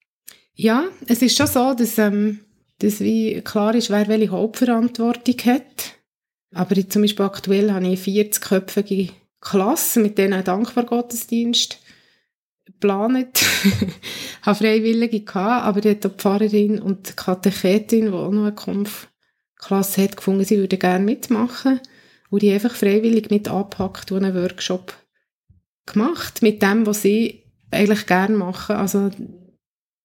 Ja, es ist schon so, dass, ähm, dass wie klar ist, wer welche Hauptverantwortung hat. Aber ich, zum Beispiel aktuell habe ich eine 40-köpfige Klasse mit denen dankbar Gottesdienst geplant. <laughs> habe Freiwillige gehabt, aber die, die Pfarrerin und die Katechetin, die auch noch eine Kampfklasse hat, gefunden, sie würde gerne mitmachen. Und die einfach freiwillig mit angepackt und einen Workshop gemacht mit dem, was sie eigentlich gerne machen. Also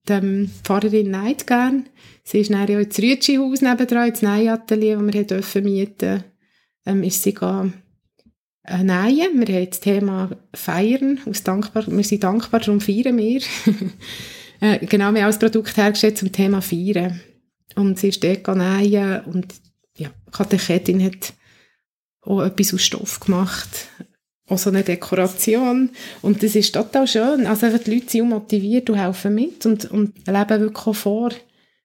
die Pfarrerin neigt gern. Sie ist dann ja ins Rütschi-Haus nebendran, ins Nähatelier, das wir dürfen mieten ähm, ist sie gegangen äh, nähen. Wir haben das Thema Feiern. Aus dankbar, wir sind dankbar, darum feiern wir. <laughs> äh, genau, wir haben auch ein Produkt hergestellt zum Thema Feiern. Und sie ist dort nähen und ja, die Katechetin hat auch etwas aus Stoff gemacht auch so eine Dekoration. Und das ist total schön. Also die Leute sind motiviert und helfen mit und, und leben wirklich auch vor,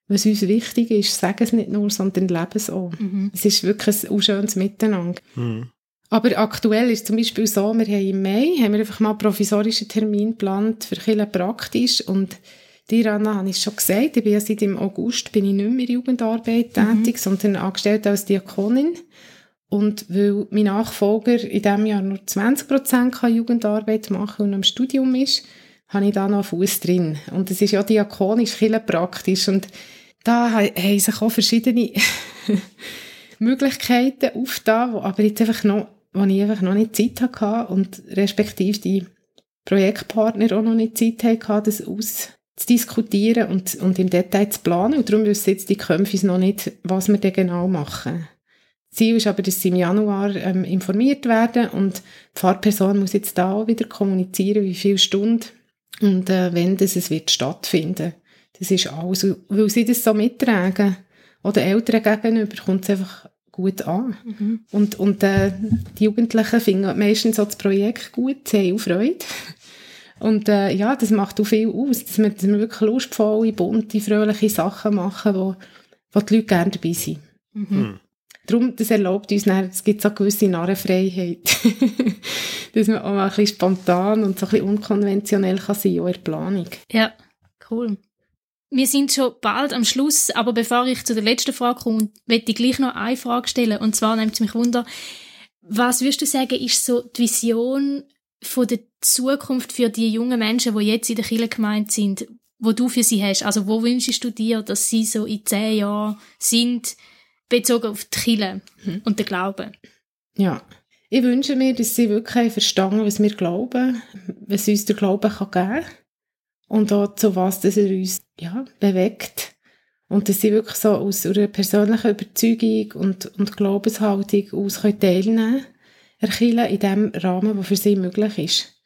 was uns wichtig ist. Sagen es nicht nur, sondern leben es auch. Mhm. Es ist wirklich ein schönes Miteinander. Mhm. Aber aktuell ist zum Beispiel so, wir haben im Mai haben wir einfach mal einen provisorischen Termin geplant für Kirche praktisch und dir, Anna, habe ich schon gesagt, ich bin ja seit im August bin ich nicht mehr in Jugendarbeit mhm. tätig, sondern angestellt als Diakonin. Und weil mein Nachfolger in diesem Jahr nur 20% Jugendarbeit machen und am Studium ist, habe ich da noch Fuß drin. Und es ist ja diakonisch, viel praktisch. Und da haben sich auch verschiedene <laughs> Möglichkeiten aufgetan, wo aber jetzt einfach noch, wo ich einfach noch nicht Zeit hatte und respektive die Projektpartner auch noch nicht Zeit hatten, das auszudiskutieren und, und im Detail zu planen. Und darum wissen jetzt die Kämpfe noch nicht, was wir denn genau machen. Ziel ist aber, dass sie im Januar ähm, informiert werden und die Fahrperson muss jetzt da auch wieder kommunizieren, wie viele Stunden und äh, wenn das es wird stattfinden. Das ist alles, weil sie das so mittragen. Oder Eltern gegenüber kommt es einfach gut an. Mhm. Und, und äh, die Jugendlichen finden meistens so das Projekt gut, sie haben auch Freude. Und äh, ja, das macht auch viel aus, dass wir, dass wir wirklich lustvolle, bunte, fröhliche Sachen machen, wo, wo die Leute gerne dabei sind. Mhm. Mhm. Darum, das erlaubt uns dann, es gibt so eine gewisse Narrenfreiheit. <laughs> dass man auch mal ein bisschen spontan und so ein bisschen unkonventionell kann sein, auch in der Planung. Ja, cool. Wir sind schon bald am Schluss, aber bevor ich zu der letzten Frage komme, möchte ich gleich noch eine Frage stellen. Und zwar nimmt es mich Wunder, was würdest du sagen, ist so die Vision von der Zukunft für die jungen Menschen, die jetzt in der Kirche gemeint sind, wo du für sie hast? Also wo wünschst du dir, dass sie so in zehn Jahren sind? bezogen auf die Kirche mhm. und den Glauben. Ja, ich wünsche mir, dass sie wirklich verstanden was wir glauben, was uns der Glaube kann geben kann und auch zu was dass er uns ja, bewegt. Und dass sie wirklich so aus einer persönlichen Überzeugung und, und Glaubenshaltung aus teilnehmen können, in dem Rahmen, der für sie möglich ist.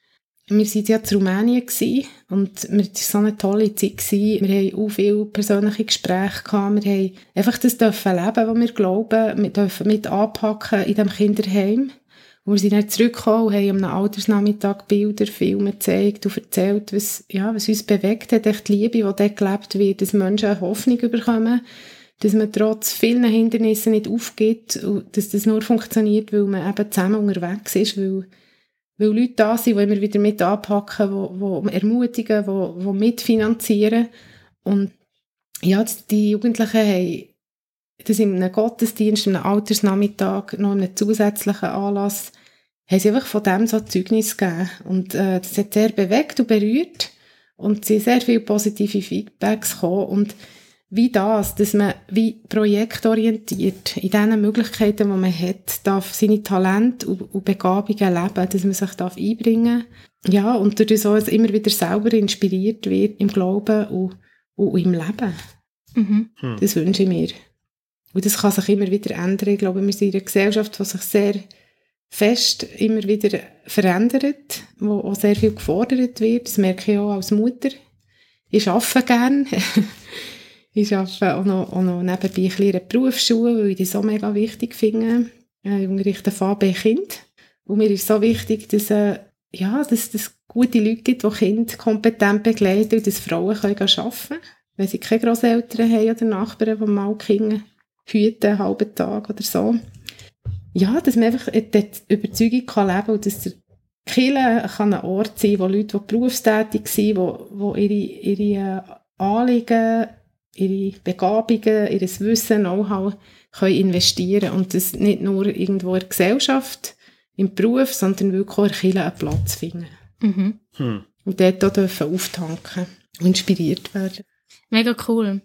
Wir waren ja in Rumänien und es war so eine tolle Zeit. Wir haben auch viele persönliche Gespräche. Wir haben einfach das leben, was wir glauben. Wir dürfen mit anpacken in diesem Kinderheim. Wir sind dann zurückgekommen und haben am Altersnachmittag Bilder, Filme gezeigt und erzählt, was, ja, was uns bewegt hat, echt die Liebe, die dort gelebt wird, dass Menschen eine Hoffnung bekommen, dass man trotz vielen Hindernissen nicht aufgibt und dass das nur funktioniert, weil man eben zusammen unterwegs ist, weil weil Leute da sind, die immer wieder mit anpacken, die, die ermutigen, die, die mitfinanzieren. Und ja, die Jugendlichen haben das in einem Gottesdienst, in einem Altersnachmittag, noch einen zusätzlichen Anlass, haben sie einfach von dem so Zeugnis gegeben. Und äh, das hat sehr bewegt und berührt. Und es sind sehr viele positive Feedbacks gekommen. Und wie das, dass man wie projektorientiert in den Möglichkeiten, die man hat, darf seine Talente und, Begabungen leben, dass man sich darf einbringen ja, und dadurch so immer wieder selber inspiriert wird im Glauben und, und im Leben. Mhm. Hm. Das wünsche ich mir. Und das kann sich immer wieder ändern. Ich glaube, wir sind in einer Gesellschaft, die sich sehr fest immer wieder verändert, wo auch sehr viel gefordert wird. Das merke ich auch als Mutter. Ich arbeite gerne. <laughs> Ich arbeite auch noch, auch noch nebenbei ein in der Berufsschule, weil ich das so mega wichtig finde. Ich unterrichte VB-Kind. Und mir ist so wichtig, dass, äh, ja, dass es gute Leute gibt, die Kinder kompetent begleiten und dass Frauen können arbeiten können, wenn sie keine Grosseltern haben oder Nachbarn, die mal Kinder hüten, einen halben Tag oder so. Ja, dass man einfach die Überzeugung kann leben und dass der Kille kann ein Ort sein, wo Leute, die berufstätig sind, wo, wo ihre, ihre äh, Anliegen, ihre Begabungen, ihr Wissen, Know-how können investieren und das nicht nur irgendwo in der Gesellschaft, im Beruf, sondern wirklich auch in Kirche einen Platz finden. Mhm. Hm. Und dort auch dürfen auftanken und inspiriert werden. Mega cool.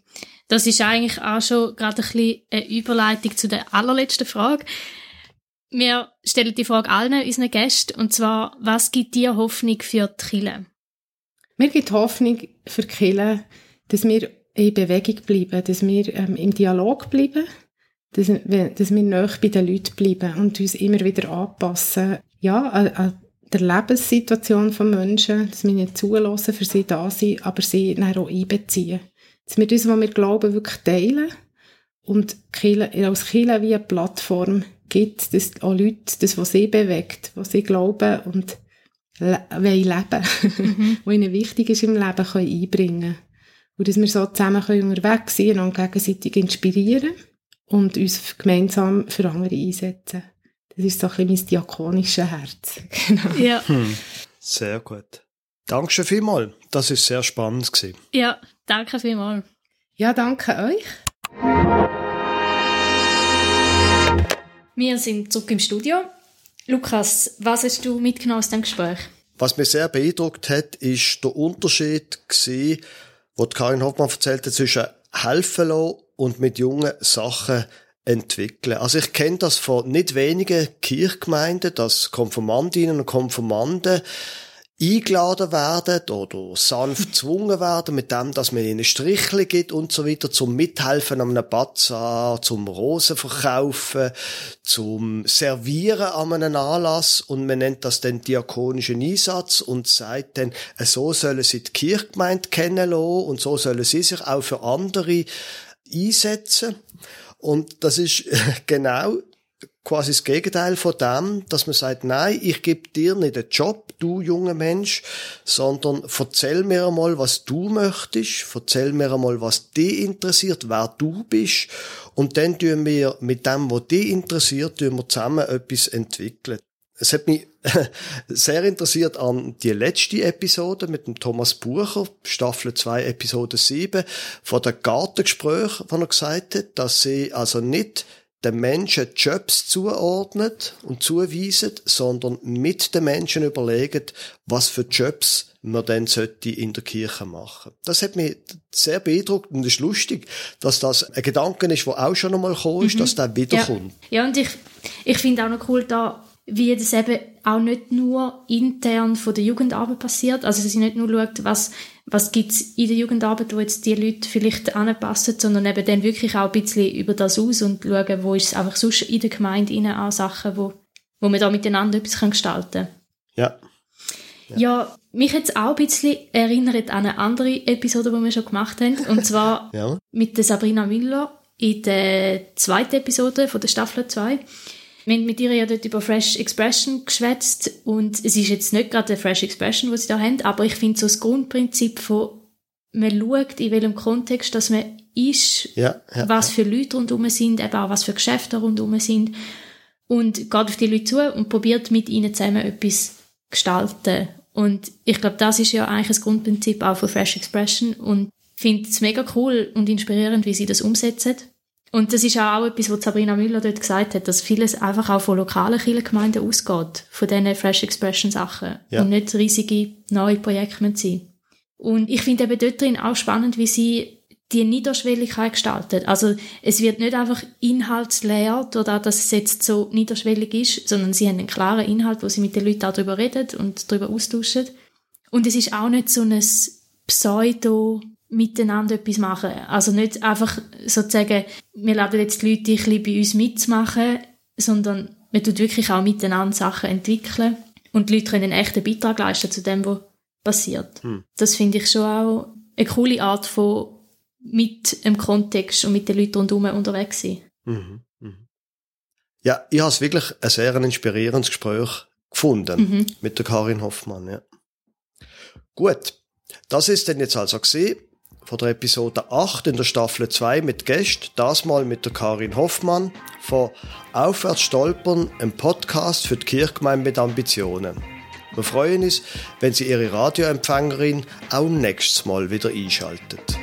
Das ist eigentlich auch schon gerade ein bisschen eine Überleitung zu der allerletzten Frage. Wir stellen die Frage allen unseren Gästen, und zwar, was gibt dir Hoffnung für die Kirche? Mir gibt Hoffnung für die Kirche, dass wir in Bewegung bleiben, dass wir ähm, im Dialog bleiben, dass, dass wir näher bei den Leuten bleiben und uns immer wieder anpassen, ja, an, an der Lebenssituation von Menschen, dass wir nicht zulassen, für sie da sind, aber sie dann auch einbeziehen. Dass wir das, was wir glauben, wirklich teilen und Kirche, als Kirche wie eine Plattform gibt, dass auch Leute das, was sie bewegt, was sie glauben und le wollen leben, mhm. <laughs> was ihnen wichtig ist im Leben, können einbringen Und dass wir so zusammen können unterwegs sein und gegenseitig inspirieren und uns gemeinsam für andere einsetzen. Das ist so ein bisschen mein diakonisches Herz. genau. Ja. Hm. Sehr gut. Danke vielmals. Das ist sehr spannend gewesen. Ja, danke vielmals. Ja, danke euch. Wir sind zurück im Studio. Lukas, was hast du mitgenommen aus dem Gespräch? Was mich sehr beeindruckt hat, ist der Unterschied gewesen, wo Karin Hoffmann erzählte zwischen helfen lassen und mit jungen Sachen entwickeln. Also ich kenne das von nicht wenigen Kirchgemeinden, dass Konformantinnen und Konformanden eingeladen werden oder sanft gezwungen werden, mit dem, dass man ihnen Strichle gibt und so weiter, zum Mithelfen an einem Bazar, zum Rosen verkaufen, zum Servieren an einem Anlass und man nennt das den diakonischen Einsatz und sagt dann, so sollen sie die Kirchgemeinde kennenlernen und so sollen sie sich auch für andere einsetzen. Und das ist <laughs> genau quasi das Gegenteil von dem, dass man sagt, nein, ich gebe dir nicht einen Job, du junger Mensch, sondern erzähl mir einmal, was du möchtest, erzähl mir einmal, was dich interessiert, wer du bist, und dann tun wir mit dem, was dich interessiert, tun wir zusammen etwas entwickeln. Es hat mich <laughs> sehr interessiert an die letzte Episode mit dem Thomas Bucher, Staffel 2, Episode 7, von der Gartengespräch, wo er gesagt hat, dass sie also nicht den Menschen Jobs zuordnet und zuweisen, sondern mit den Menschen überlegen, was für Jobs man dann sollte in der Kirche machen. Das hat mich sehr beeindruckt und es ist lustig, dass das ein Gedanke ist, der auch schon einmal gekommen ist, mhm. dass der wiederkommt. Ja, ja und ich, ich finde auch noch cool, da wie das eben auch nicht nur intern von der Jugendarbeit passiert, also dass sie nicht nur schaut, was, was gibt's in der Jugendarbeit, wo jetzt die Leute vielleicht anpassen, sondern eben dann wirklich auch ein bisschen über das aus und schauen, wo ist es einfach sonst in der Gemeinde innen auch Sachen, wo, wo man da miteinander etwas gestalten kann. Ja. ja. Ja, mich jetzt auch ein bisschen erinnert an eine andere Episode, die wir schon gemacht haben, und zwar <laughs> ja. mit der Sabrina Müller in der zweiten Episode von der Staffel 2 wir haben mit ihr ja dort über Fresh Expression geschwätzt und es ist jetzt nicht gerade eine Fresh Expression, die sie da haben, aber ich finde so das Grundprinzip von, man schaut, in welchem Kontext dass man ist, ja, ja, was für Leute rundherum sind, eben auch was für Geschäfte rundherum sind und geht auf die Leute zu und probiert mit ihnen zusammen etwas gestalten. Und ich glaube, das ist ja eigentlich das Grundprinzip auch von Fresh Expression und finde es mega cool und inspirierend, wie sie das umsetzen. Und das ist auch etwas, was Sabrina Müller dort gesagt hat, dass vieles einfach auch von lokalen Kirchengemeinden ausgeht, von diesen Fresh Expression Sachen ja. und nicht riesige neue Projekte sein. Und ich finde eben dort drin auch spannend, wie sie die Niederschwelligkeit gestaltet. Also es wird nicht einfach inhaltsleer oder dass es jetzt so niederschwellig ist, sondern sie haben einen klaren Inhalt, wo sie mit den Leuten auch darüber reden und darüber austauschen. Und es ist auch nicht so ein Pseudo miteinander etwas machen. Also nicht einfach sozusagen, wir laden jetzt die Leute ein bisschen bei uns mitzumachen, sondern man tut wirklich auch miteinander Sachen entwickeln und die Leute können einen echten Beitrag leisten zu dem, was passiert. Hm. Das finde ich schon auch eine coole Art von mit dem Kontext und mit den Leuten rundherum unterwegs sein. Mhm. Mhm. Ja, ich habe es wirklich ein sehr inspirierendes Gespräch gefunden mhm. mit der Karin Hoffmann. Ja. Gut, das ist denn jetzt also gesehen von der Episode 8 in der Staffel 2 mit Gästen, das mal mit der Karin Hoffmann von Aufwärts stolpern, einem Podcast für die Kirchgemeinde mit Ambitionen. Wir freuen uns, wenn Sie Ihre Radioempfängerin auch nächstes Mal wieder einschaltet.